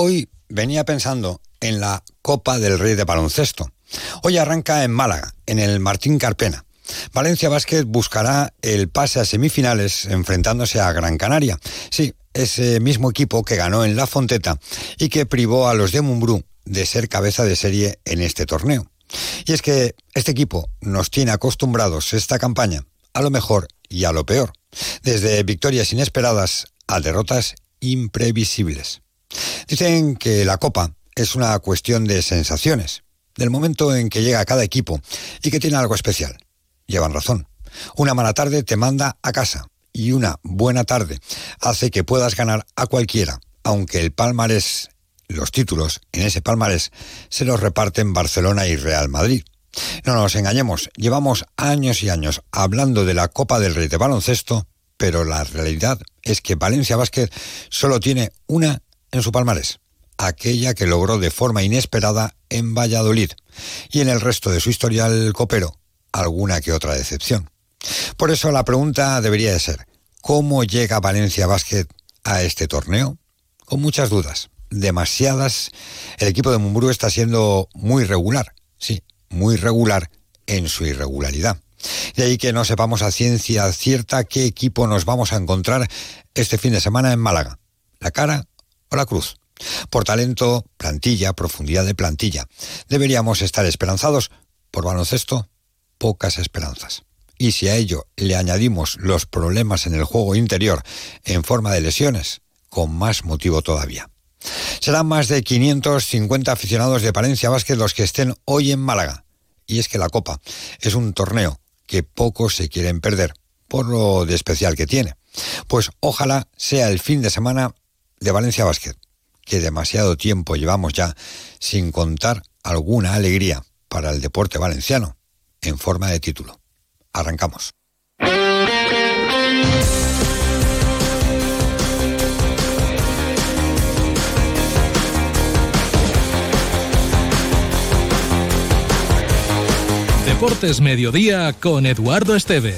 Hoy venía pensando en la Copa del Rey de Baloncesto. Hoy arranca en Málaga, en el Martín Carpena. Valencia Basket buscará el pase a semifinales enfrentándose a Gran Canaria. Sí, ese mismo equipo que ganó en La Fonteta y que privó a los de Mumbrú de ser cabeza de serie en este torneo. Y es que este equipo nos tiene acostumbrados esta campaña a lo mejor y a lo peor, desde victorias inesperadas a derrotas imprevisibles. Dicen que la Copa es una cuestión de sensaciones, del momento en que llega cada equipo y que tiene algo especial. Llevan razón. Una mala tarde te manda a casa y una buena tarde hace que puedas ganar a cualquiera, aunque el palmarés, los títulos en ese palmarés se los reparten Barcelona y Real Madrid. No nos engañemos, llevamos años y años hablando de la Copa del Rey de baloncesto, pero la realidad es que Valencia Basket solo tiene una en su palmarés, aquella que logró de forma inesperada en Valladolid, y en el resto de su historial copero, alguna que otra decepción. Por eso la pregunta debería de ser, ¿cómo llega Valencia Basket a este torneo? Con muchas dudas, demasiadas. El equipo de Mumbrú está siendo muy regular, sí, muy regular en su irregularidad. De ahí que no sepamos a ciencia cierta qué equipo nos vamos a encontrar este fin de semana en Málaga. La cara o la cruz. Por talento, plantilla, profundidad de plantilla. Deberíamos estar esperanzados. Por baloncesto, pocas esperanzas. Y si a ello le añadimos los problemas en el juego interior en forma de lesiones, con más motivo todavía. Serán más de 550 aficionados de Palencia Vázquez los que estén hoy en Málaga. Y es que la Copa es un torneo que pocos se quieren perder, por lo de especial que tiene. Pues ojalá sea el fin de semana de Valencia Basket, que demasiado tiempo llevamos ya sin contar alguna alegría para el deporte valenciano en forma de título. Arrancamos. Deportes Mediodía con Eduardo Esteve.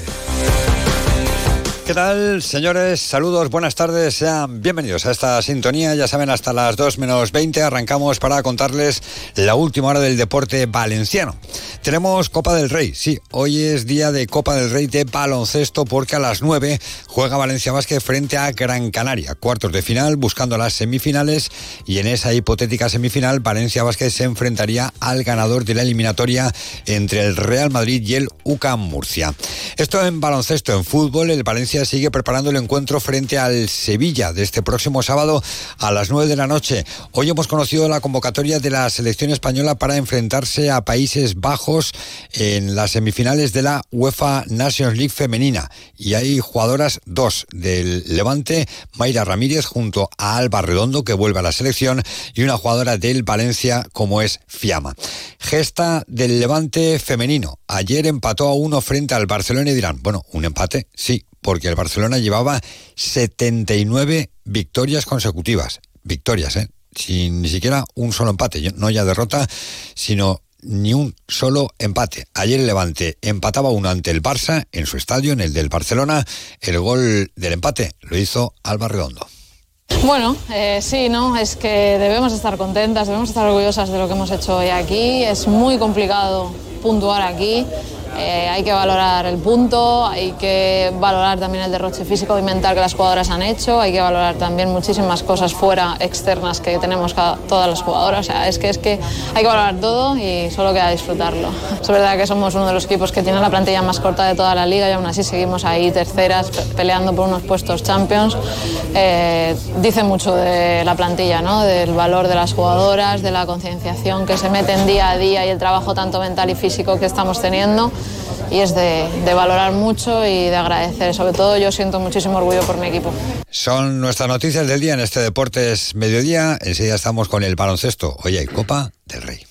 ¿Qué tal, señores? Saludos, buenas tardes, sean bienvenidos a esta sintonía. Ya saben, hasta las 2 menos 20 arrancamos para contarles la última hora del deporte valenciano. Tenemos Copa del Rey, sí, hoy es día de Copa del Rey de baloncesto porque a las 9 juega Valencia Vázquez frente a Gran Canaria, cuartos de final, buscando las semifinales y en esa hipotética semifinal Valencia Vázquez se enfrentaría al ganador de la eliminatoria entre el Real Madrid y el UCAM Murcia. Esto en baloncesto, en fútbol, el Valencia sigue preparando el encuentro frente al Sevilla de este próximo sábado a las 9 de la noche. Hoy hemos conocido la convocatoria de la selección española para enfrentarse a Países Bajos en las semifinales de la UEFA Nations League femenina. Y hay jugadoras, dos del Levante, Mayra Ramírez junto a Alba Redondo que vuelve a la selección y una jugadora del Valencia como es Fiamma. Gesta del Levante femenino. Ayer empató a uno frente al Barcelona y dirán, bueno, un empate, sí, porque el Barcelona llevaba 79 victorias consecutivas. Victorias, ¿eh? Sin ni siquiera un solo empate, no ya derrota, sino ni un solo empate. Ayer el Levante empataba uno ante el Barça en su estadio, en el del Barcelona. El gol del empate lo hizo Alba Redondo. Bueno, eh, sí, ¿no? Es que debemos estar contentas, debemos estar orgullosas de lo que hemos hecho hoy aquí. Es muy complicado puntuar aquí. Eh, hay que valorar el punto, hay que valorar también el derroche físico y mental que las jugadoras han hecho, hay que valorar también muchísimas cosas fuera, externas que tenemos todas las jugadoras. O sea, es que, es que hay que valorar todo y solo queda disfrutarlo. Es verdad que somos uno de los equipos que tiene la plantilla más corta de toda la liga y aún así seguimos ahí terceras peleando por unos puestos champions. Eh, dice mucho de la plantilla, ¿no? del valor de las jugadoras, de la concienciación que se meten día a día y el trabajo tanto mental y físico que estamos teniendo y es de, valorar mucho y de agradecer. Sobre todo yo siento muchísimo orgullo por mi equipo. Son nuestras noticias del día en este Deportes Mediodía. Enseguida estamos con el baloncesto. Hoy hay Copa del Rey.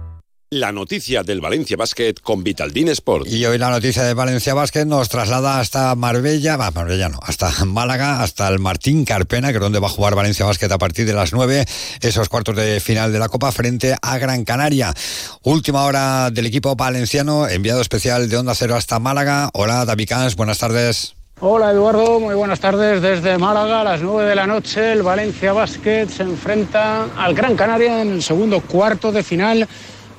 la noticia del Valencia Basket con Vitaldin Sport. Y hoy la noticia de Valencia Basket nos traslada hasta Marbella, va, Marbella no, hasta Málaga, hasta el Martín Carpena, que es donde va a jugar Valencia Basket a partir de las 9, esos cuartos de final de la Copa frente a Gran Canaria. Última hora del equipo valenciano, enviado especial de Onda Cero hasta Málaga. Hola, David Cans, buenas tardes. Hola Eduardo, muy buenas tardes desde Málaga. A las 9 de la noche el Valencia Basket se enfrenta al Gran Canaria en el segundo cuarto de final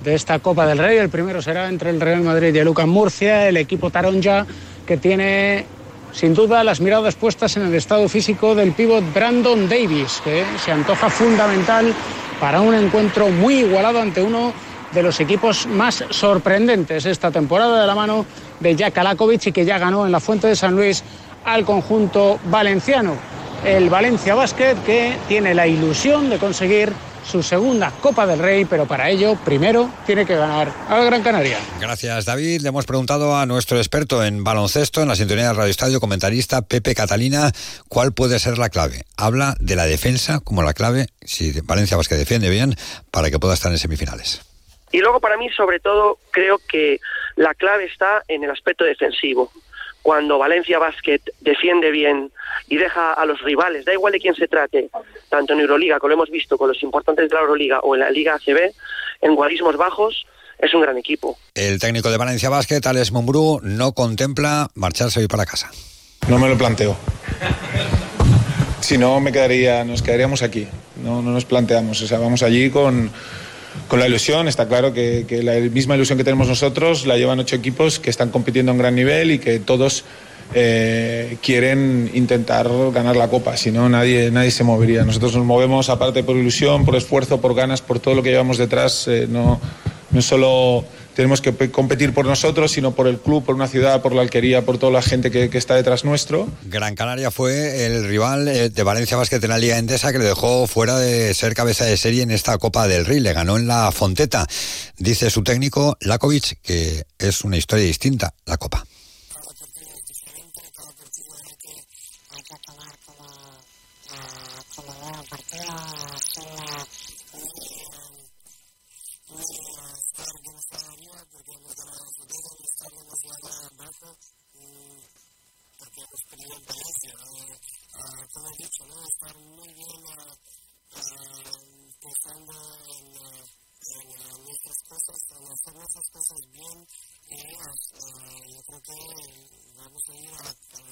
de esta Copa del Rey. El primero será entre el Real Madrid y el Lucas Murcia, el equipo Taronja que tiene sin duda las miradas puestas en el estado físico del pívot Brandon Davis, que se antoja fundamental para un encuentro muy igualado ante uno de los equipos más sorprendentes esta temporada de la mano de Jack Alakovic y que ya ganó en la Fuente de San Luis al conjunto valenciano. El Valencia Basket que tiene la ilusión de conseguir su segunda Copa del Rey, pero para ello primero tiene que ganar al Gran Canaria. Gracias David. Le hemos preguntado a nuestro experto en baloncesto en la sintonía de Radio Estadio, comentarista Pepe Catalina, cuál puede ser la clave. Habla de la defensa como la clave, si Valencia que defiende bien, para que pueda estar en semifinales. Y luego para mí, sobre todo, creo que la clave está en el aspecto defensivo cuando Valencia Basket defiende bien y deja a los rivales, da igual de quién se trate, tanto en Euroliga, como lo hemos visto con los importantes de la Euroliga o en la Liga ACB, en guarismos bajos, es un gran equipo. El técnico de Valencia Basket, Alex Mumbrú, no contempla marcharse hoy para casa. No me lo planteo. Si no, me quedaría, nos quedaríamos aquí. No, no nos planteamos. O sea, vamos allí con con la ilusión. Está claro que, la misma ilusión que tenemos nosotros la llevan ocho equipos que están compitiendo en gran nivel y que todos eh, quieren intentar ganar la copa, si no nadie, nadie se movería. Nosotros nos movemos aparte por ilusión, por esfuerzo, por ganas, por todo lo que llevamos detrás. Eh, no, no solo tenemos que competir por nosotros, sino por el club, por una ciudad, por la alquería, por toda la gente que, está detrás nuestro. Gran Canaria fue el rival eh, de Valencia Basket en la Liga Endesa que le dejó fuera de ser cabeza de serie en esta Copa del Rey. Le ganó en la Fonteta. Dice su técnico, Lakovic, que es una historia distinta, la Copa. que experimenta Asia. Eh, como he dicho, ¿no? estar muy bien pensando en, en nuestras cosas, en hacer nuestras cosas bien, y yo creo que vamos a ir a, a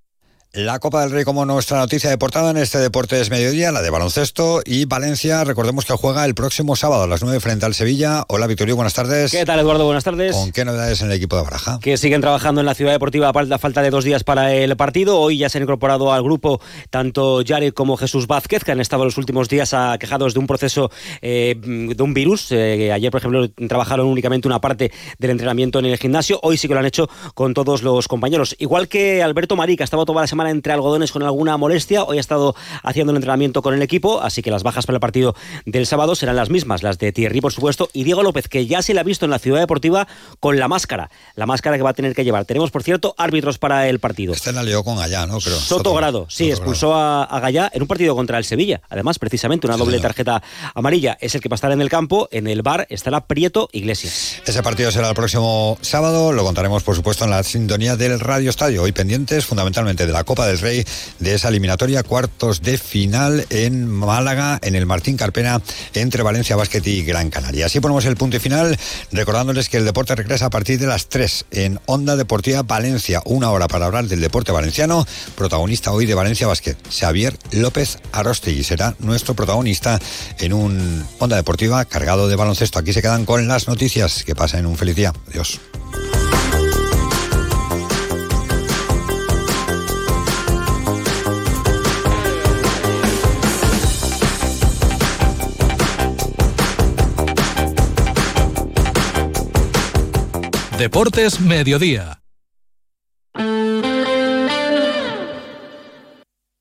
La Copa del Rey como nuestra noticia de portada en este Deportes Mediodía, la de baloncesto y Valencia. Recordemos que juega el próximo sábado a las 9 frente al Sevilla. Hola Victorio, buenas tardes. ¿Qué tal Eduardo? Buenas tardes. ¿Con qué novedades en el equipo de Baraja? Que siguen trabajando en la ciudad deportiva a falta de dos días para el partido. Hoy ya se han incorporado al grupo tanto Jared como Jesús Vázquez, que han estado los últimos días aquejados de un proceso eh, de un virus. Eh, ayer, por ejemplo, trabajaron únicamente una parte del entrenamiento en el gimnasio. Hoy sí que lo han hecho con todos los compañeros. Igual que Alberto Marí, que ha estado toda la semana entre algodones con alguna molestia. Hoy ha estado haciendo el entrenamiento con el equipo, así que las bajas para el partido del sábado serán las mismas, las de Thierry, por supuesto, y Diego López, que ya se le ha visto en la ciudad deportiva con la máscara, la máscara que va a tener que llevar. Tenemos, por cierto, árbitros para el partido. Este la lió con Gallá, ¿no? Pero Soto, Grado, sí, expulsó A, a, Gallá en un partido contra el Sevilla. Además, precisamente, una doble tarjeta amarilla. Es el que va a estar en el campo. En el bar estará Prieto Iglesias. Ese partido será el próximo sábado. Lo contaremos, por supuesto, en la sintonía del Radio Estadio. Hoy pendientes, fundamentalmente, de la Copa del Rey de esa eliminatoria, cuartos de final en Málaga, en el Martín Carpena, entre Valencia Basket y Gran Canaria. Así ponemos el punto y final, recordándoles que el deporte regresa a partir de las 3 en Onda Deportiva Valencia, una hora para hablar del deporte valenciano, protagonista hoy de Valencia Basket, Xavier López Arostegui, será nuestro protagonista en un Onda Deportiva cargado de baloncesto. Aquí se quedan con las noticias. Que pasen un feliz día. Adiós. Deportes Mediodía